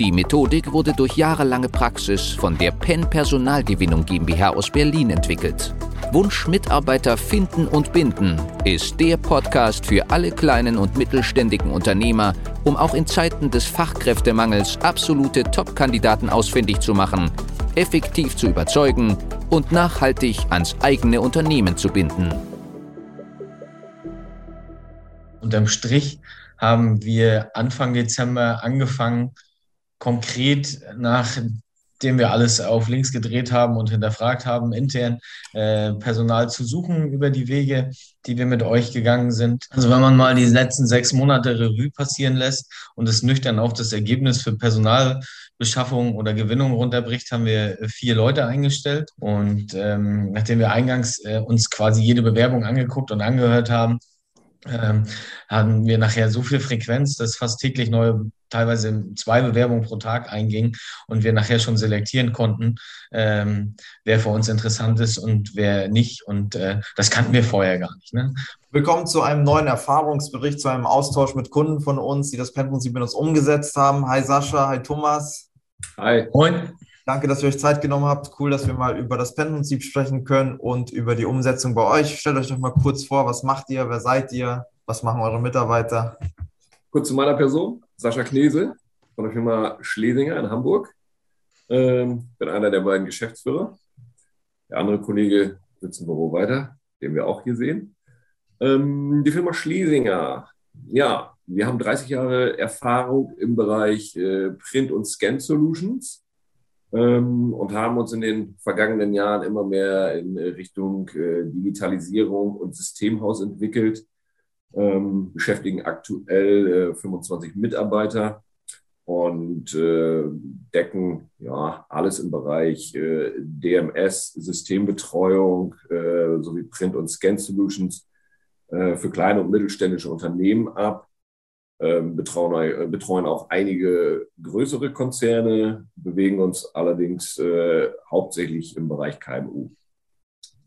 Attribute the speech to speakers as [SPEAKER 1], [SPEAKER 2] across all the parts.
[SPEAKER 1] Die Methodik wurde durch jahrelange Praxis von der PEN Personalgewinnung GmbH aus Berlin entwickelt. Wunsch Mitarbeiter finden und binden ist der Podcast für alle kleinen und mittelständigen Unternehmer, um auch in Zeiten des Fachkräftemangels absolute Top-Kandidaten ausfindig zu machen, effektiv zu überzeugen und nachhaltig ans eigene Unternehmen zu binden.
[SPEAKER 2] Unterm Strich haben wir Anfang Dezember angefangen, konkret nach dem wir alles auf links gedreht haben und hinterfragt haben, intern äh, Personal zu suchen über die Wege, die wir mit euch gegangen sind. Also wenn man mal die letzten sechs Monate Revue passieren lässt und es nüchtern auf das Ergebnis für Personalbeschaffung oder Gewinnung runterbricht, haben wir vier Leute eingestellt. Und ähm, nachdem wir eingangs äh, uns quasi jede Bewerbung angeguckt und angehört haben, ähm, haben wir nachher so viel Frequenz, dass fast täglich neue, teilweise zwei Bewerbungen pro Tag eingingen und wir nachher schon selektieren konnten, ähm, wer für uns interessant ist und wer nicht. Und äh, das kannten wir vorher gar nicht. Ne?
[SPEAKER 3] Willkommen zu einem neuen Erfahrungsbericht, zu einem Austausch mit Kunden von uns, die das PEN-Prinzip mit uns umgesetzt haben. Hi Sascha, hi Thomas.
[SPEAKER 2] Hi. Moin.
[SPEAKER 3] Danke, dass ihr euch Zeit genommen habt. Cool, dass wir mal über das PEN-Prinzip sprechen können und über die Umsetzung bei euch. Stellt euch doch mal kurz vor, was macht ihr, wer seid ihr, was machen eure Mitarbeiter?
[SPEAKER 4] Kurz zu meiner Person, Sascha Knese von der Firma Schlesinger in Hamburg. Ähm, bin einer der beiden Geschäftsführer. Der andere Kollege sitzt im Büro weiter, den wir auch hier sehen. Ähm, die Firma Schlesinger, ja, wir haben 30 Jahre Erfahrung im Bereich äh, Print- und Scan-Solutions ähm, und haben uns in den vergangenen Jahren immer mehr in Richtung äh, Digitalisierung und Systemhaus entwickelt, ähm, beschäftigen aktuell äh, 25 Mitarbeiter und äh, decken ja alles im Bereich äh, DMS, Systembetreuung äh, sowie Print- und Scan-Solutions äh, für kleine und mittelständische Unternehmen ab betreuen, äh, betreuen auch einige größere Konzerne, bewegen uns allerdings äh, hauptsächlich im Bereich KMU.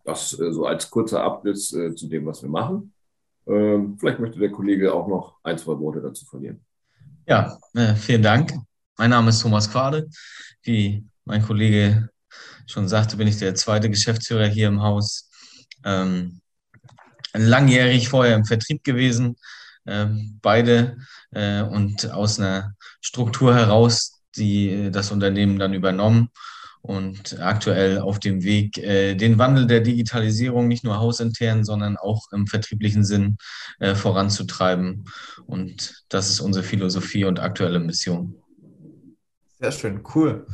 [SPEAKER 4] Das äh, so als kurzer Abriss äh, zu dem, was wir machen. Ähm, vielleicht möchte der Kollege auch noch ein, zwei Worte dazu verlieren.
[SPEAKER 2] Ja, äh, vielen Dank. Mein Name ist Thomas Quade. Wie mein Kollege schon sagte, bin ich der zweite Geschäftsführer hier im Haus. Ähm, langjährig vorher im Vertrieb gewesen, ähm, beide äh, und aus einer Struktur heraus, die äh, das Unternehmen dann übernommen und aktuell auf dem Weg, äh, den Wandel der Digitalisierung nicht nur hausintern, sondern auch im vertrieblichen Sinn voranzutreiben. Und das ist unsere Philosophie und aktuelle Mission.
[SPEAKER 3] Sehr schön, cool.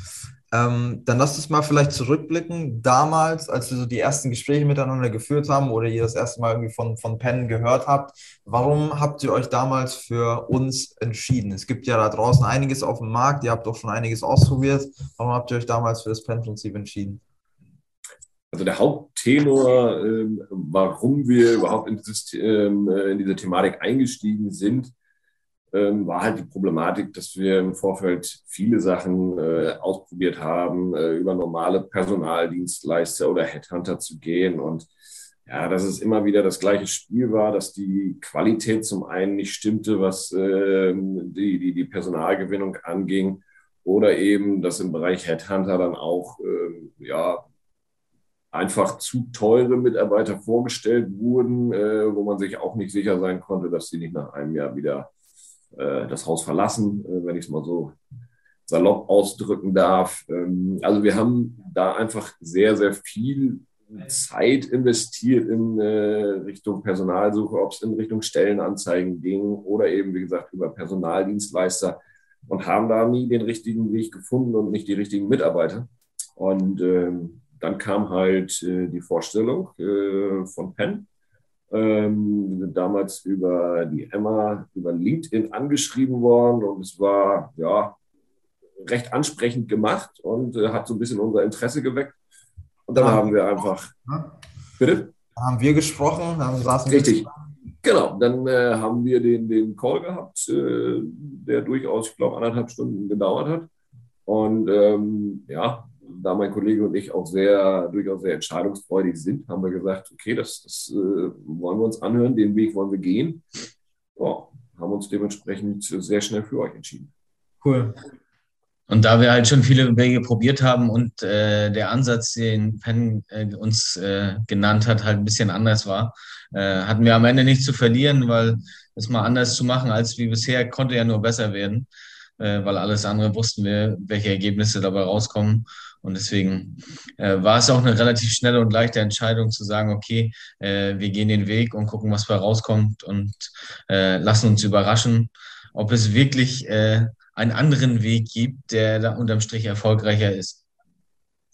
[SPEAKER 3] Ähm, dann lasst uns mal vielleicht zurückblicken. Damals, als wir so die ersten Gespräche miteinander geführt haben oder ihr das erste Mal irgendwie von, von Penn gehört habt, warum habt ihr euch damals für uns entschieden? Es gibt ja da draußen einiges auf dem Markt, ihr habt doch schon einiges ausprobiert. Warum habt ihr euch damals für das Penn-Prinzip entschieden?
[SPEAKER 4] Also der Haupttenor, äh, warum wir überhaupt in, dieses, äh, in diese Thematik eingestiegen sind, ähm, war halt die Problematik, dass wir im Vorfeld viele Sachen äh, ausprobiert haben, äh, über normale Personaldienstleister oder Headhunter zu gehen. Und ja, dass es immer wieder das gleiche Spiel war, dass die Qualität zum einen nicht stimmte, was äh, die, die, die Personalgewinnung anging, oder eben, dass im Bereich Headhunter dann auch äh, ja, einfach zu teure Mitarbeiter vorgestellt wurden, äh, wo man sich auch nicht sicher sein konnte, dass sie nicht nach einem Jahr wieder äh, das Haus verlassen, äh, wenn ich es mal so salopp ausdrücken darf. Ähm, also wir haben da einfach sehr, sehr viel Zeit investiert in äh, Richtung Personalsuche, ob es in Richtung Stellenanzeigen ging oder eben, wie gesagt, über Personaldienstleister und haben da nie den richtigen Weg gefunden und nicht die richtigen Mitarbeiter. Und ähm, dann kam halt äh, die Vorstellung von Penn, ähm, damals über die Emma, über LinkedIn angeschrieben worden und es war ja recht ansprechend gemacht und äh, hat so ein bisschen unser Interesse geweckt. Und dann haben wir einfach.
[SPEAKER 3] Bitte? haben wir gesprochen, dann saßen
[SPEAKER 4] Richtig. Wir Genau, dann äh, haben wir den, den Call gehabt, äh, der durchaus, ich glaube, anderthalb Stunden gedauert hat. Und ähm, ja, da mein Kollege und ich auch sehr, durchaus sehr entscheidungsfreudig sind, haben wir gesagt, okay, das, das äh, wollen wir uns anhören, den Weg wollen wir gehen. Ja, haben uns dementsprechend sehr schnell für euch entschieden.
[SPEAKER 2] Cool. Und da wir halt schon viele Wege probiert haben und äh, der Ansatz, den Penn äh, uns äh, genannt hat, halt ein bisschen anders war, äh, hatten wir am Ende nichts zu verlieren, weil es mal anders zu machen als wie bisher konnte ja nur besser werden, äh, weil alles andere wussten wir, welche Ergebnisse dabei rauskommen. Und deswegen äh, war es auch eine relativ schnelle und leichte Entscheidung zu sagen, okay, äh, wir gehen den Weg und gucken, was dabei rauskommt und äh, lassen uns überraschen, ob es wirklich äh, einen anderen Weg gibt, der da unterm Strich erfolgreicher ist.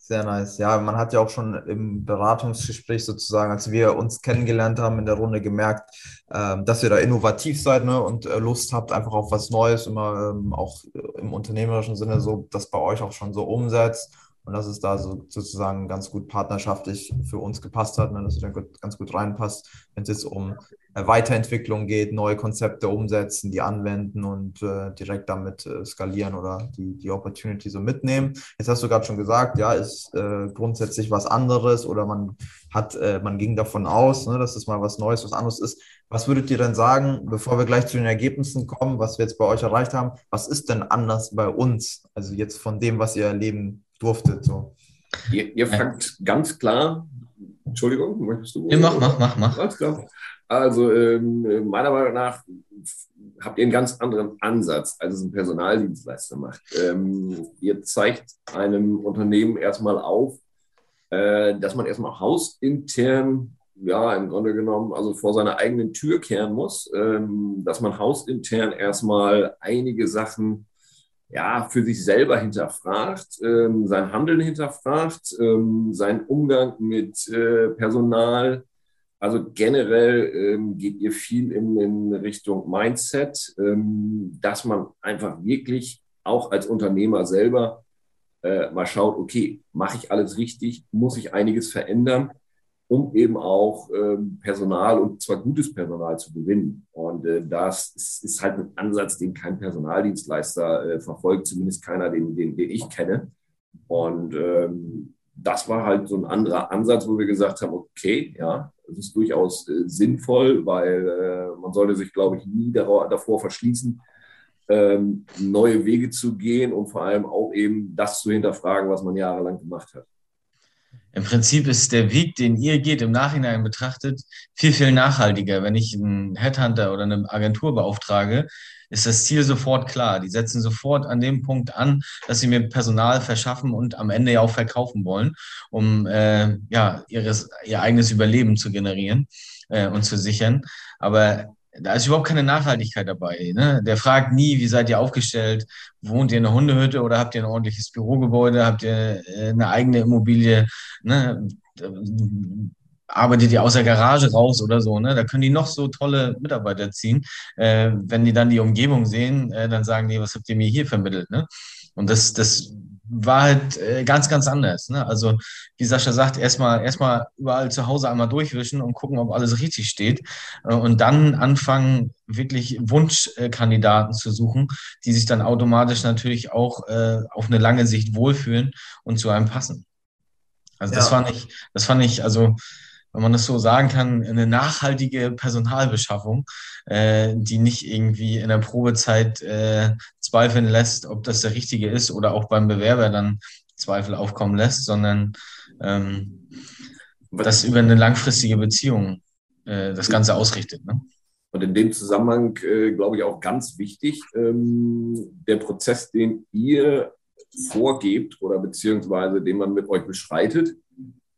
[SPEAKER 3] Sehr nice. Ja, man hat ja auch schon im Beratungsgespräch sozusagen, als wir uns kennengelernt haben in der Runde, gemerkt, äh, dass ihr da innovativ seid ne, und äh, Lust habt einfach auf was Neues, immer ähm, auch im unternehmerischen Sinne so, das bei euch auch schon so umsetzt und dass es da so sozusagen ganz gut partnerschaftlich für uns gepasst hat, ne, dass es da ganz gut reinpasst, wenn es jetzt um äh, Weiterentwicklung geht, neue Konzepte umsetzen, die anwenden und äh, direkt damit äh, skalieren oder die, die Opportunity so mitnehmen. Jetzt hast du gerade schon gesagt, ja, ist äh, grundsätzlich was anderes oder man hat, äh, man ging davon aus, ne, dass es mal was Neues, was anderes ist. Was würdet ihr denn sagen, bevor wir gleich zu den Ergebnissen kommen, was wir jetzt bei euch erreicht haben, was ist denn anders bei uns? Also jetzt von dem, was ihr erleben durftet. So.
[SPEAKER 4] Ihr, ihr fangt ja. ganz klar, Entschuldigung, möchtest du?
[SPEAKER 2] Ja, mach, mach, mach, mach.
[SPEAKER 4] Ganz klar. Also ähm, meiner Meinung nach habt ihr einen ganz anderen Ansatz, als es ein Personaldienstleister macht. Ähm, ihr zeigt einem Unternehmen erstmal auf, äh, dass man erstmal hausintern, ja, im Grunde genommen, also vor seiner eigenen Tür kehren muss, ähm, dass man hausintern erstmal einige Sachen ja, für sich selber hinterfragt, ähm, sein Handeln hinterfragt, ähm, seinen Umgang mit äh, Personal. Also generell ähm, geht ihr viel in, in Richtung Mindset, ähm, dass man einfach wirklich auch als Unternehmer selber äh, mal schaut, okay, mache ich alles richtig, muss ich einiges verändern um eben auch ähm, Personal und zwar gutes Personal zu gewinnen. Und äh, das ist, ist, halt ein Ansatz, den kein Personaldienstleister äh, verfolgt, zumindest keiner, den, den, den ich kenne. Und ähm, das war halt so ein anderer Ansatz, wo wir gesagt haben, okay, ja, das ist durchaus äh, sinnvoll, weil äh, man sollte sich, glaube ich, nie davor verschließen, ähm, neue Wege zu gehen und vor allem auch eben das zu hinterfragen, was man jahrelang gemacht hat.
[SPEAKER 2] Im Prinzip ist der Weg, den ihr geht, im Nachhinein betrachtet, viel, viel nachhaltiger. Wenn ich einen Headhunter oder eine Agentur beauftrage, ist das Ziel sofort klar. Die setzen sofort an dem Punkt an, dass sie mir Personal verschaffen und am Ende ja auch verkaufen wollen, um äh, ja, ihres, ihr eigenes Überleben zu generieren äh, und zu sichern. Aber da ist überhaupt keine Nachhaltigkeit dabei. Ne? Der fragt nie, wie seid ihr aufgestellt? Wohnt ihr in einer Hundehütte oder habt ihr ein ordentliches Bürogebäude? Habt ihr äh, eine eigene Immobilie? Ne? Arbeitet ihr aus der Garage raus oder so? Ne? Da können die noch so tolle Mitarbeiter ziehen. Äh, wenn die dann die Umgebung sehen, äh, dann sagen die, was habt ihr mir hier vermittelt? Ne? Und das, das war halt äh, ganz, ganz anders. Ne? Also, wie Sascha sagt, erstmal erstmal überall zu Hause einmal durchwischen und gucken, ob alles richtig steht. Äh, und dann anfangen, wirklich Wunschkandidaten zu suchen, die sich dann automatisch natürlich auch äh, auf eine lange Sicht wohlfühlen und zu einem passen. Also, das fand ich, das fand ich, also, wenn man das so sagen kann, eine nachhaltige Personalbeschaffung, äh, die nicht irgendwie in der Probezeit äh, zweifeln lässt, ob das der richtige ist oder auch beim Bewerber dann Zweifel aufkommen lässt, sondern ähm, das über eine langfristige Beziehung äh, das Ganze ausrichtet. Ne?
[SPEAKER 4] Und in dem Zusammenhang, äh, glaube ich, auch ganz wichtig, ähm, der Prozess, den ihr vorgebt oder beziehungsweise den man mit euch beschreitet,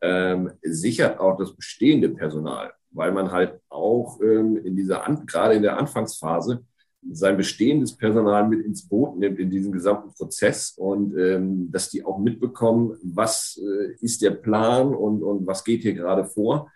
[SPEAKER 4] ähm, sichert auch das bestehende Personal, weil man halt auch ähm, in dieser, gerade in der Anfangsphase, sein bestehendes Personal mit ins Boot nimmt in diesem gesamten Prozess und ähm, dass die auch mitbekommen, was äh, ist der Plan und, und was geht hier gerade vor.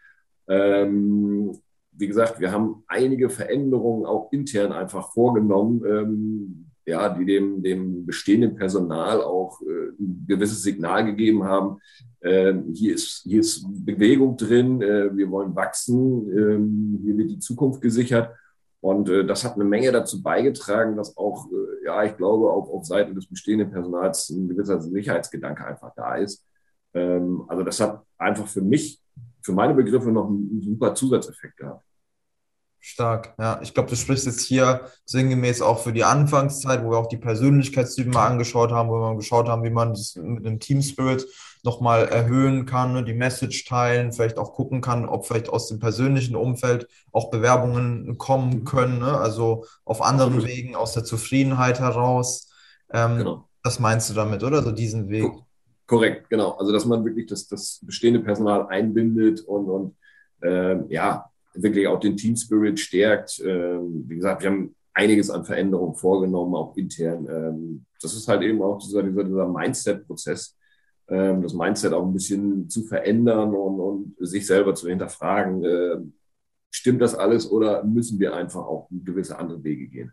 [SPEAKER 4] Ähm, wie gesagt, wir haben einige Veränderungen auch intern einfach vorgenommen, ähm, ja, die dem, dem bestehenden Personal auch äh, ein gewisses Signal gegeben haben. Äh, hier, ist, hier ist Bewegung drin, äh, wir wollen wachsen, ähm, hier wird die Zukunft gesichert. Und äh, das hat eine Menge dazu beigetragen, dass auch, äh, ja, ich glaube, auch auf Seite des bestehenden Personals ein gewisser Sicherheitsgedanke einfach da ist. Ähm, also das hat einfach für mich, für meine Begriffe noch einen super Zusatzeffekt gehabt.
[SPEAKER 3] Stark, ja. Ich glaube, du sprichst jetzt hier sinngemäß auch für die Anfangszeit, wo wir auch die Persönlichkeitstypen mal angeschaut haben, wo wir mal geschaut haben, wie man das mit dem Team Spirit nochmal erhöhen kann, ne, die Message teilen, vielleicht auch gucken kann, ob vielleicht aus dem persönlichen Umfeld auch Bewerbungen kommen mhm. können, ne? also auf anderen Absolut. Wegen, aus der Zufriedenheit heraus. Ähm, genau. Das meinst du damit, oder? So diesen Weg.
[SPEAKER 4] Korrekt, genau. Also, dass man wirklich das, das bestehende Personal einbindet und, und ähm, ja, wirklich auch den Team Spirit stärkt. Ähm, wie gesagt, wir haben einiges an Veränderungen vorgenommen, auch intern. Ähm, das ist halt eben auch dieser, dieser, dieser Mindset-Prozess, ähm, das Mindset auch ein bisschen zu verändern und, und sich selber zu hinterfragen. Äh, stimmt das alles oder müssen wir einfach auch gewisse andere Wege gehen?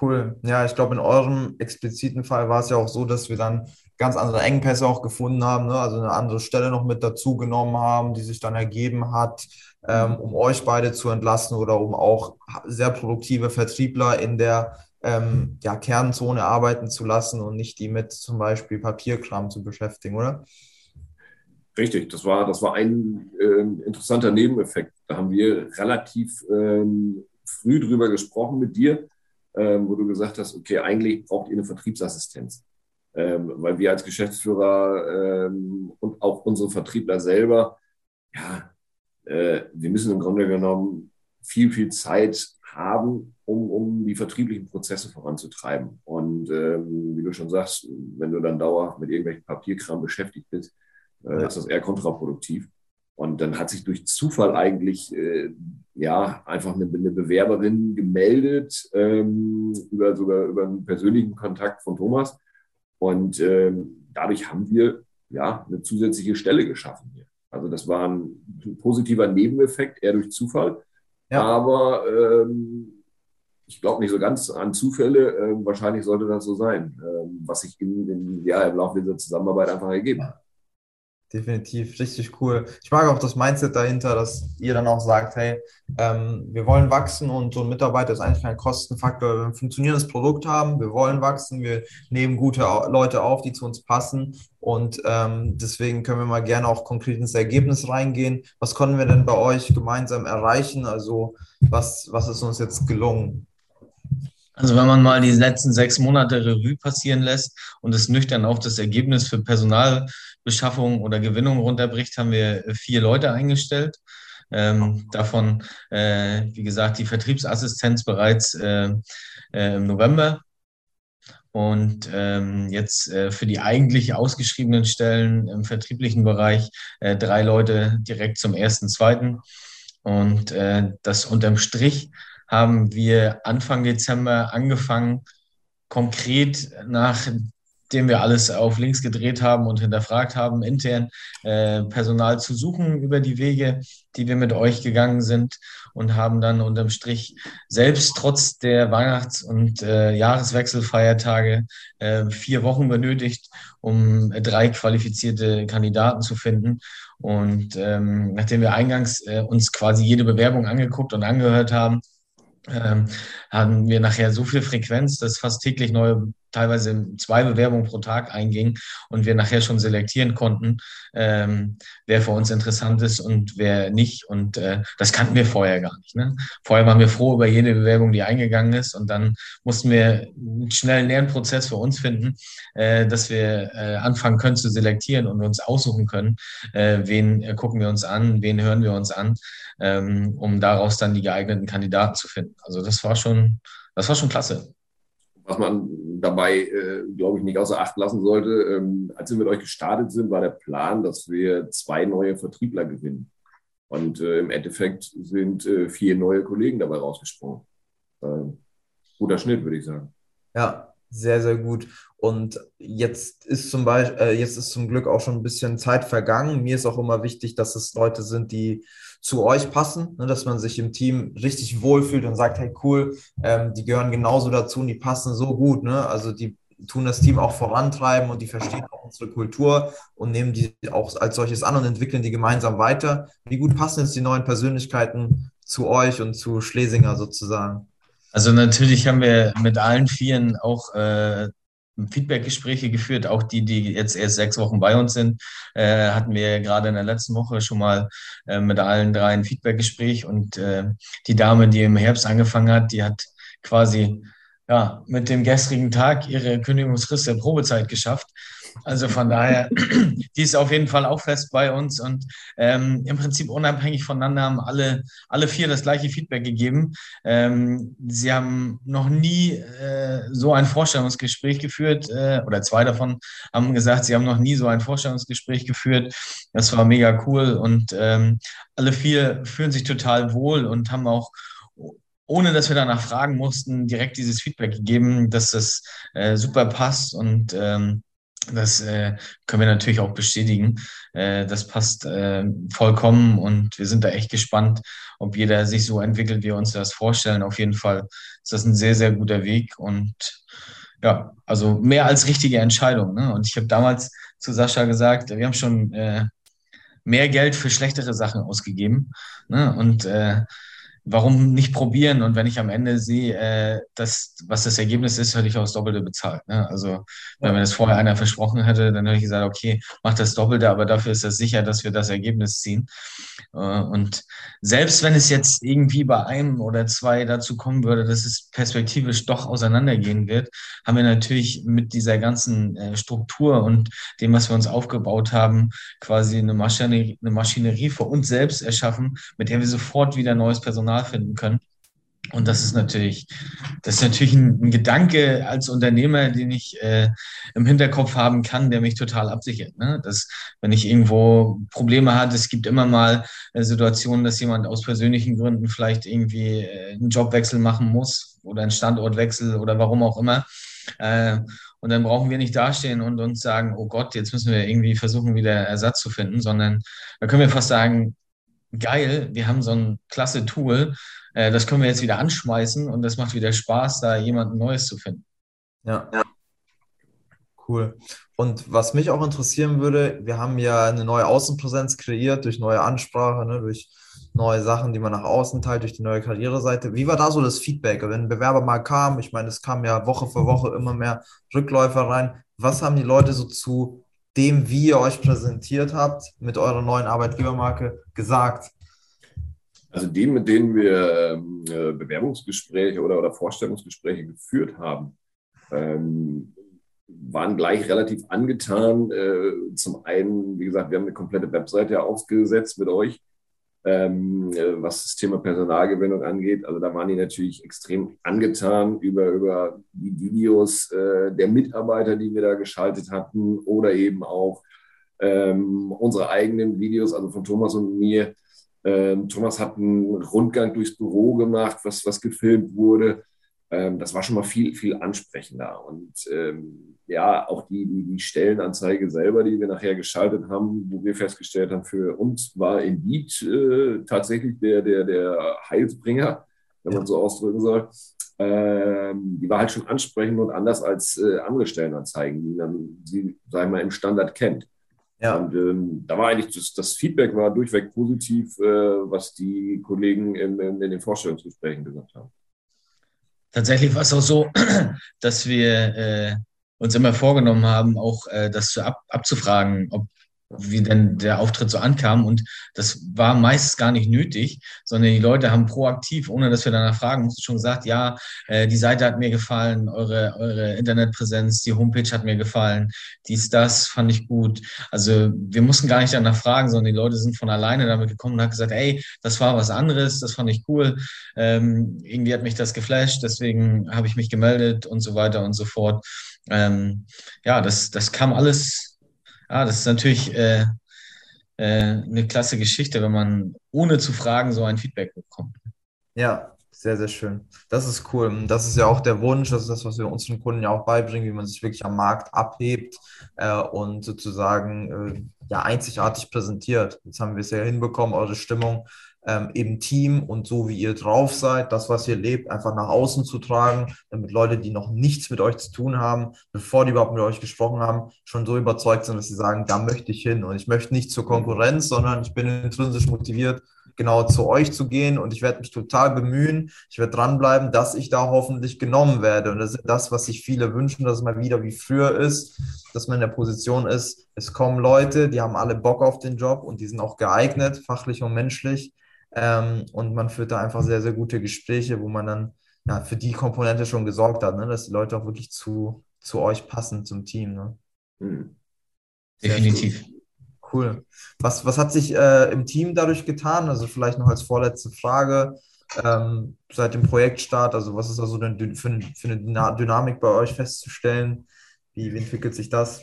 [SPEAKER 3] Cool. Ja, ich glaube, in eurem expliziten Fall war es ja auch so, dass wir dann ganz andere Engpässe auch gefunden haben, ne? also eine andere Stelle noch mit dazu genommen haben, die sich dann ergeben hat, ähm, um euch beide zu entlasten oder um auch sehr produktive Vertriebler in der ähm, ja, Kernzone arbeiten zu lassen und nicht die mit zum Beispiel Papierkram zu beschäftigen, oder?
[SPEAKER 4] Richtig, das war, das war ein ähm, interessanter Nebeneffekt. Da haben wir relativ ähm, früh drüber gesprochen mit dir, ähm, wo du gesagt hast, okay, eigentlich braucht ihr eine Vertriebsassistenz. Ähm, weil wir als Geschäftsführer ähm, und auch unsere Vertriebler selber, ja, äh, wir müssen im Grunde genommen viel, viel Zeit haben, um, um die vertrieblichen Prozesse voranzutreiben. Und ähm, wie du schon sagst, wenn du dann dauerhaft mit irgendwelchen Papierkram beschäftigt bist, äh, ja. ist das eher kontraproduktiv. Und dann hat sich durch Zufall eigentlich äh, ja einfach eine, eine, Bewerberin gemeldet ähm, über sogar über einen persönlichen Kontakt von Thomas. Und ähm, dadurch haben wir ja eine zusätzliche Stelle geschaffen hier. Also das war ein positiver Nebeneffekt, eher durch Zufall. Ja. Aber ähm, ich glaube nicht so ganz an Zufälle. Ähm, wahrscheinlich sollte das so sein, ähm, was sich in, in, ja, im Laufe dieser Zusammenarbeit einfach ergeben hat.
[SPEAKER 3] Definitiv, richtig cool. Ich mag auch das Mindset dahinter, dass ihr dann auch sagt, hey, ähm, wir wollen wachsen und so ein Mitarbeiter ist eigentlich kein Kostenfaktor. Wenn wir ein funktionierendes Produkt haben, wir wollen wachsen, wir nehmen gute Leute auf, die zu uns passen und ähm, deswegen können wir mal gerne auch konkret ins Ergebnis reingehen. Was konnten wir denn bei euch gemeinsam erreichen? Also was, was ist uns jetzt gelungen?
[SPEAKER 2] Also wenn man mal die letzten sechs Monate Revue passieren lässt und es nüchtern auf das Ergebnis für Personalbeschaffung oder Gewinnung runterbricht, haben wir vier Leute eingestellt. Ähm, davon, äh, wie gesagt, die Vertriebsassistenz bereits äh, äh, im November. Und ähm, jetzt äh, für die eigentlich ausgeschriebenen Stellen im vertrieblichen Bereich äh, drei Leute direkt zum ersten, zweiten. Und äh, das unterm Strich haben wir Anfang Dezember angefangen, konkret nachdem wir alles auf links gedreht haben und hinterfragt haben, intern äh, Personal zu suchen über die Wege, die wir mit euch gegangen sind und haben dann unterm Strich selbst trotz der Weihnachts- und äh, Jahreswechselfeiertage äh, vier Wochen benötigt, um drei qualifizierte Kandidaten zu finden. Und ähm, nachdem wir eingangs äh, uns quasi jede Bewerbung angeguckt und angehört haben, ähm, haben wir nachher so viel Frequenz, dass fast täglich neue, teilweise zwei Bewerbungen pro Tag eingingen und wir nachher schon selektieren konnten, ähm, wer für uns interessant ist und wer nicht. Und äh, das kannten wir vorher gar nicht. Ne? Vorher waren wir froh über jede Bewerbung, die eingegangen ist und dann mussten wir einen schnellen Lernprozess für uns finden, äh, dass wir äh, anfangen können zu selektieren und uns aussuchen können, äh, wen äh, gucken wir uns an, wen hören wir uns an ähm, um daraus dann die geeigneten Kandidaten zu finden. Also das war schon, das war schon klasse.
[SPEAKER 4] Was man dabei, äh, glaube ich, nicht außer Acht lassen sollte, ähm, als wir mit euch gestartet sind, war der Plan, dass wir zwei neue Vertriebler gewinnen. Und äh, im Endeffekt sind äh, vier neue Kollegen dabei rausgesprungen. Ähm, guter Schnitt, würde ich sagen.
[SPEAKER 3] Ja, sehr, sehr gut. Und jetzt ist zum Beispiel, äh, jetzt ist zum Glück auch schon ein bisschen Zeit vergangen. Mir ist auch immer wichtig, dass es Leute sind, die zu euch passen, ne, dass man sich im Team richtig wohlfühlt und sagt, hey cool, ähm, die gehören genauso dazu und die passen so gut. Ne? Also die tun das Team auch vorantreiben und die verstehen auch unsere Kultur und nehmen die auch als solches an und entwickeln die gemeinsam weiter. Wie gut passen jetzt die neuen Persönlichkeiten zu euch und zu Schlesinger sozusagen?
[SPEAKER 2] Also natürlich haben wir mit allen Vieren auch äh, Feedback-Gespräche geführt, auch die, die jetzt erst sechs Wochen bei uns sind, äh, hatten wir gerade in der letzten Woche schon mal äh, mit allen drei ein Feedback-Gespräch und äh, die Dame, die im Herbst angefangen hat, die hat quasi ja, mit dem gestrigen Tag ihre Kündigungsfrist der Probezeit geschafft. Also von daher, die ist auf jeden Fall auch fest bei uns und ähm, im Prinzip unabhängig voneinander haben alle, alle vier das gleiche Feedback gegeben. Ähm, sie haben noch nie äh, so ein Vorstellungsgespräch geführt äh, oder zwei davon haben gesagt, sie haben noch nie so ein Vorstellungsgespräch geführt. Das war mega cool und ähm, alle vier fühlen sich total wohl und haben auch ohne dass wir danach fragen mussten, direkt dieses Feedback gegeben, dass das äh, super passt und ähm, das äh, können wir natürlich auch bestätigen. Äh, das passt äh, vollkommen und wir sind da echt gespannt, ob jeder sich so entwickelt, wie wir uns das vorstellen. Auf jeden Fall ist das ein sehr, sehr guter Weg und ja, also mehr als richtige Entscheidung. Ne? Und ich habe damals zu Sascha gesagt, wir haben schon äh, mehr Geld für schlechtere Sachen ausgegeben. Ne? Und äh, warum nicht probieren? Und wenn ich am Ende sehe, äh, dass, was das Ergebnis ist, hätte ich auch das Doppelte bezahlt. Ne? Also wenn mir das vorher einer versprochen hätte, dann hätte ich gesagt, okay, mach das Doppelte, aber dafür ist das sicher, dass wir das Ergebnis ziehen. Äh, und selbst wenn es jetzt irgendwie bei einem oder zwei dazu kommen würde, dass es perspektivisch doch auseinandergehen wird, haben wir natürlich mit dieser ganzen äh, Struktur und dem, was wir uns aufgebaut haben, quasi eine Maschinerie, eine Maschinerie für uns selbst erschaffen, mit der wir sofort wieder neues Personal Finden können. Und das ist natürlich, das ist natürlich ein, ein Gedanke als Unternehmer, den ich äh, im Hinterkopf haben kann, der mich total absichert. Ne? Dass, wenn ich irgendwo Probleme hatte, es gibt immer mal äh, Situationen, dass jemand aus persönlichen Gründen vielleicht irgendwie äh, einen Jobwechsel machen muss oder einen Standortwechsel oder warum auch immer. Äh, und dann brauchen wir nicht dastehen und uns sagen, oh Gott, jetzt müssen wir irgendwie versuchen, wieder Ersatz zu finden, sondern da können wir fast sagen, geil, wir haben so ein klasse Tool, äh, das können wir jetzt wieder anschmeißen und das macht wieder Spaß, da jemanden Neues zu finden.
[SPEAKER 3] Ja. ja. Cool. Und was mich auch interessieren würde, wir haben ja eine neue Außenpräsenz kreiert durch neue Ansprache, ne, durch neue Sachen, die man nach außen teilt, durch die neue Karriereseite. Wie war da so das Feedback? Wenn ein Bewerber mal kam, ich meine, es kam ja Woche für Woche immer mehr Rückläufer rein. Was haben die Leute so zu dem, wie ihr euch präsentiert habt mit eurer neuen Arbeitgebermarke, gesagt?
[SPEAKER 4] Also die, mit denen wir ähm, äh, Bewerbungsgespräche oder, oder Vorstellungsgespräche geführt haben, ähm, waren gleich relativ angetan. Äh, zum einen, wie gesagt, wir haben eine komplette Webseite aufgesetzt mit euch ähm, äh, was das Thema Personalgewinnung angeht. Also da waren die natürlich extrem angetan über, über die Videos äh, der Mitarbeiter, die wir da geschaltet hatten oder eben auch ähm, unsere eigenen Videos, also von Thomas und mir. Ähm, Thomas hat einen Rundgang durchs Büro gemacht, was, was gefilmt wurde. Ähm, das war schon mal viel, viel ansprechender. Und ähm, ja, auch die, die, die Stellenanzeige selber, die wir nachher geschaltet haben, wo wir festgestellt haben, für uns war Indeed äh, tatsächlich der, der, der Heilsbringer, wenn man so ausdrücken soll. Ähm, die war halt schon ansprechend und anders als äh, andere Stellenanzeigen, die man, sie, sagen wir mal, im Standard kennt. Ja. Und ähm, da war eigentlich das, das, Feedback war durchweg positiv, äh, was die Kollegen in, in, in, den Vorstellungsgesprächen gesagt haben.
[SPEAKER 2] Tatsächlich war es auch so, dass wir äh, uns immer vorgenommen haben, auch äh, das ab, abzufragen, ob wie denn der Auftritt so ankam. Und das war meist gar nicht nötig, sondern die Leute haben proaktiv, ohne dass wir danach fragen mussten, schon gesagt, ja, äh, die Seite hat mir gefallen, eure, eure Internetpräsenz, die Homepage hat mir gefallen, dies, das fand ich gut. Also wir mussten gar nicht danach fragen, sondern die Leute sind von alleine damit gekommen und haben gesagt, ey, das war was anderes, das fand ich cool. Ähm, irgendwie hat mich das geflasht, deswegen habe ich mich gemeldet und so weiter und so fort. Ähm, ja, das, das kam alles ja, das ist natürlich äh, äh, eine klasse Geschichte, wenn man ohne zu fragen so ein Feedback bekommt.
[SPEAKER 3] Ja, sehr, sehr schön. Das ist cool. Das ist ja auch der Wunsch, das ist das, was wir unseren Kunden ja auch beibringen, wie man sich wirklich am Markt abhebt äh, und sozusagen äh, ja einzigartig präsentiert. Jetzt haben wir es ja hinbekommen, eure Stimmung ähm, im Team und so wie ihr drauf seid, das, was ihr lebt, einfach nach außen zu tragen, damit Leute, die noch nichts mit euch zu tun haben, bevor die überhaupt mit euch gesprochen haben, schon so überzeugt sind, dass sie sagen, da möchte ich hin. Und ich möchte nicht zur Konkurrenz, sondern ich bin intrinsisch motiviert, genau zu euch zu gehen und ich werde mich total bemühen. Ich werde dranbleiben, dass ich da hoffentlich genommen werde. Und das ist das, was sich viele wünschen, dass es mal wieder wie früher ist, dass man in der Position ist, es kommen Leute, die haben alle Bock auf den Job und die sind auch geeignet, fachlich und menschlich. Ähm, und man führt da einfach sehr, sehr gute Gespräche, wo man dann ja, für die Komponente schon gesorgt hat, ne? dass die Leute auch wirklich zu, zu euch passen, zum Team. Ne? Mhm.
[SPEAKER 2] Definitiv.
[SPEAKER 3] Cool. Was, was hat sich äh, im Team dadurch getan? Also vielleicht noch als vorletzte Frage. Ähm, seit dem Projektstart, also was ist da so eine, für, für eine Dynamik bei euch festzustellen? Wie, wie entwickelt sich das?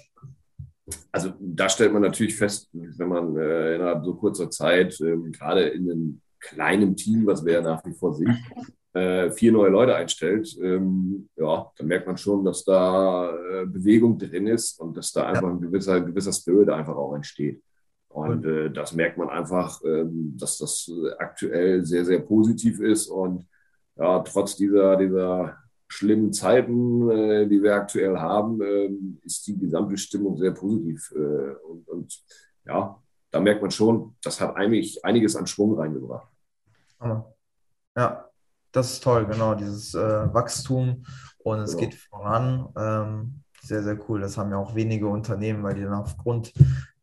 [SPEAKER 4] Also da stellt man natürlich fest, wenn man äh, innerhalb so kurzer Zeit, äh, gerade in einem kleinen Team, was wir ja nach wie vor sind, äh, vier neue Leute einstellt, ähm, ja, dann merkt man schon, dass da äh, Bewegung drin ist und dass da einfach ein gewisser, gewisser Spirit einfach auch entsteht. Und äh, das merkt man einfach, ähm, dass das aktuell sehr, sehr positiv ist und ja, trotz dieser, dieser schlimmen Zeiten, äh, die wir aktuell haben, äh, ist die gesamte Stimmung sehr positiv. Äh, und, und, ja, da merkt man schon, das hat eigentlich einiges an Schwung reingebracht.
[SPEAKER 3] Ja, das ist toll, genau, dieses äh, Wachstum und es genau. geht voran. Ähm, sehr, sehr cool. Das haben ja auch wenige Unternehmen, weil die dann aufgrund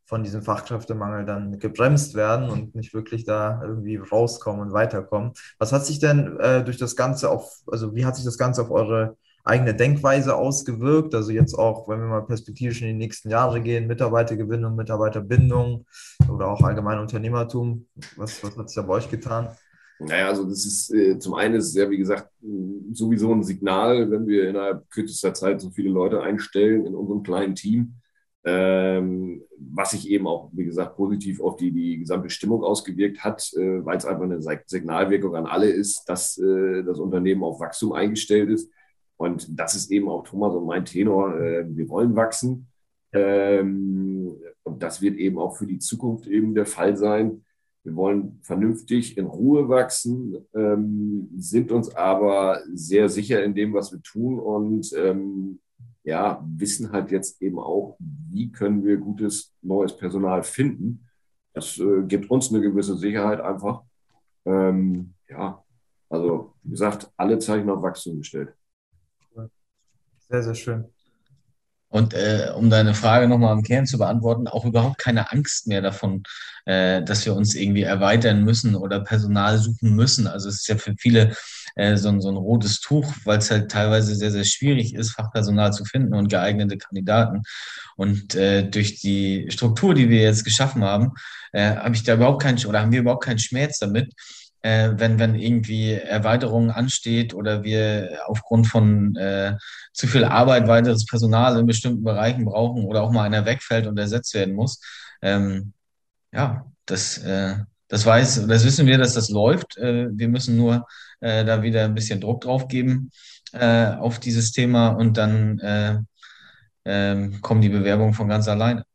[SPEAKER 3] von diesem Fachkräftemangel dann gebremst werden und nicht wirklich da irgendwie rauskommen und weiterkommen. Was hat sich denn äh, durch das Ganze auf, also wie hat sich das Ganze auf eure eigene Denkweise ausgewirkt? Also jetzt auch, wenn wir mal perspektivisch in die nächsten Jahre gehen, Mitarbeitergewinnung, Mitarbeiterbindung oder auch allgemein Unternehmertum. Was, was hat sich da bei euch getan?
[SPEAKER 4] Naja, also das ist äh, zum einen ist es ja, wie gesagt, sowieso ein Signal, wenn wir innerhalb kürzester Zeit so viele Leute einstellen in unserem kleinen Team, ähm, was sich eben auch, wie gesagt, positiv auf die, die gesamte Stimmung ausgewirkt hat, äh, weil es einfach eine Signalwirkung an alle ist, dass äh, das Unternehmen auf Wachstum eingestellt ist. Und das ist eben auch Thomas und mein Tenor. Äh, wir wollen wachsen. Ähm, und das wird eben auch für die Zukunft eben der Fall sein. Wir wollen vernünftig in Ruhe wachsen, ähm, sind uns aber sehr sicher in dem, was wir tun und ähm, ja, wissen halt jetzt eben auch, wie können wir gutes neues Personal finden. Das äh, gibt uns eine gewisse Sicherheit einfach. Ähm, ja, also wie gesagt, alle Zeichen auf Wachstum gestellt.
[SPEAKER 3] Sehr, sehr schön.
[SPEAKER 2] Und äh, um deine Frage nochmal im Kern zu beantworten, auch überhaupt keine Angst mehr davon, äh, dass wir uns irgendwie erweitern müssen oder Personal suchen müssen. Also es ist ja für viele äh, so, ein, so ein rotes Tuch, weil es halt teilweise sehr, sehr schwierig ist, Fachpersonal zu finden und geeignete Kandidaten. Und äh, durch die Struktur, die wir jetzt geschaffen haben, äh, habe ich da überhaupt keinen oder haben wir überhaupt keinen Schmerz damit, äh, wenn, wenn irgendwie Erweiterungen ansteht oder wir aufgrund von äh, zu viel Arbeit weiteres Personal in bestimmten Bereichen brauchen oder auch mal einer wegfällt und ersetzt werden muss. Ähm, ja, das, äh, das weiß, das wissen wir, dass das läuft. Äh, wir müssen nur äh, da wieder ein bisschen Druck drauf geben äh, auf dieses Thema und dann äh, äh, kommen die Bewerbungen von ganz alleine.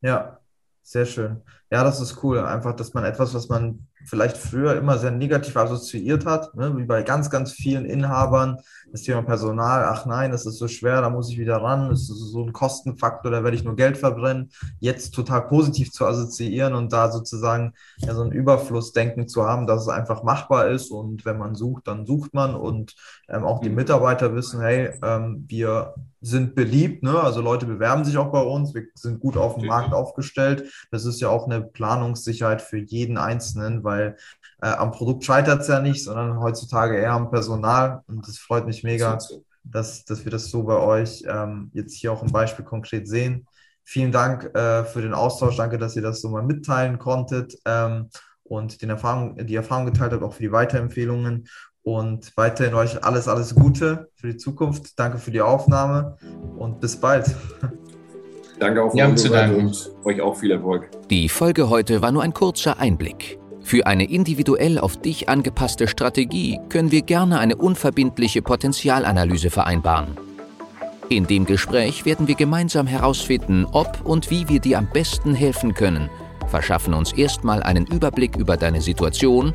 [SPEAKER 3] Ja, sehr schön. Ja, das ist cool. Einfach, dass man etwas, was man vielleicht früher immer sehr negativ assoziiert hat, ne? wie bei ganz, ganz vielen Inhabern, das Thema Personal, ach nein, das ist so schwer, da muss ich wieder ran, das ist so ein Kostenfaktor, da werde ich nur Geld verbrennen, jetzt total positiv zu assoziieren und da sozusagen ja, so ein Überflussdenken zu haben, dass es einfach machbar ist und wenn man sucht, dann sucht man und ähm, auch die mhm. Mitarbeiter wissen, hey, ähm, wir sind beliebt, ne? also Leute bewerben sich auch bei uns, wir sind gut auf dem Markt aufgestellt, das ist ja auch eine Planungssicherheit für jeden Einzelnen, weil äh, am Produkt scheitert es ja nicht, sondern heutzutage eher am Personal. Und das freut mich mega, dass, dass wir das so bei euch ähm, jetzt hier auch im Beispiel konkret sehen. Vielen Dank äh, für den Austausch. Danke, dass ihr das so mal mitteilen konntet ähm, und den Erfahrung, die Erfahrung geteilt habt, auch für die Weiterempfehlungen. Und weiterhin euch alles, alles Gute für die Zukunft. Danke für die Aufnahme und bis bald.
[SPEAKER 4] Danke auch von
[SPEAKER 2] zu danken. und
[SPEAKER 4] euch auch viel Erfolg.
[SPEAKER 1] Die Folge heute war nur ein kurzer Einblick. Für eine individuell auf dich angepasste Strategie können wir gerne eine unverbindliche Potenzialanalyse vereinbaren. In dem Gespräch werden wir gemeinsam herausfinden, ob und wie wir dir am besten helfen können, verschaffen uns erstmal einen Überblick über deine Situation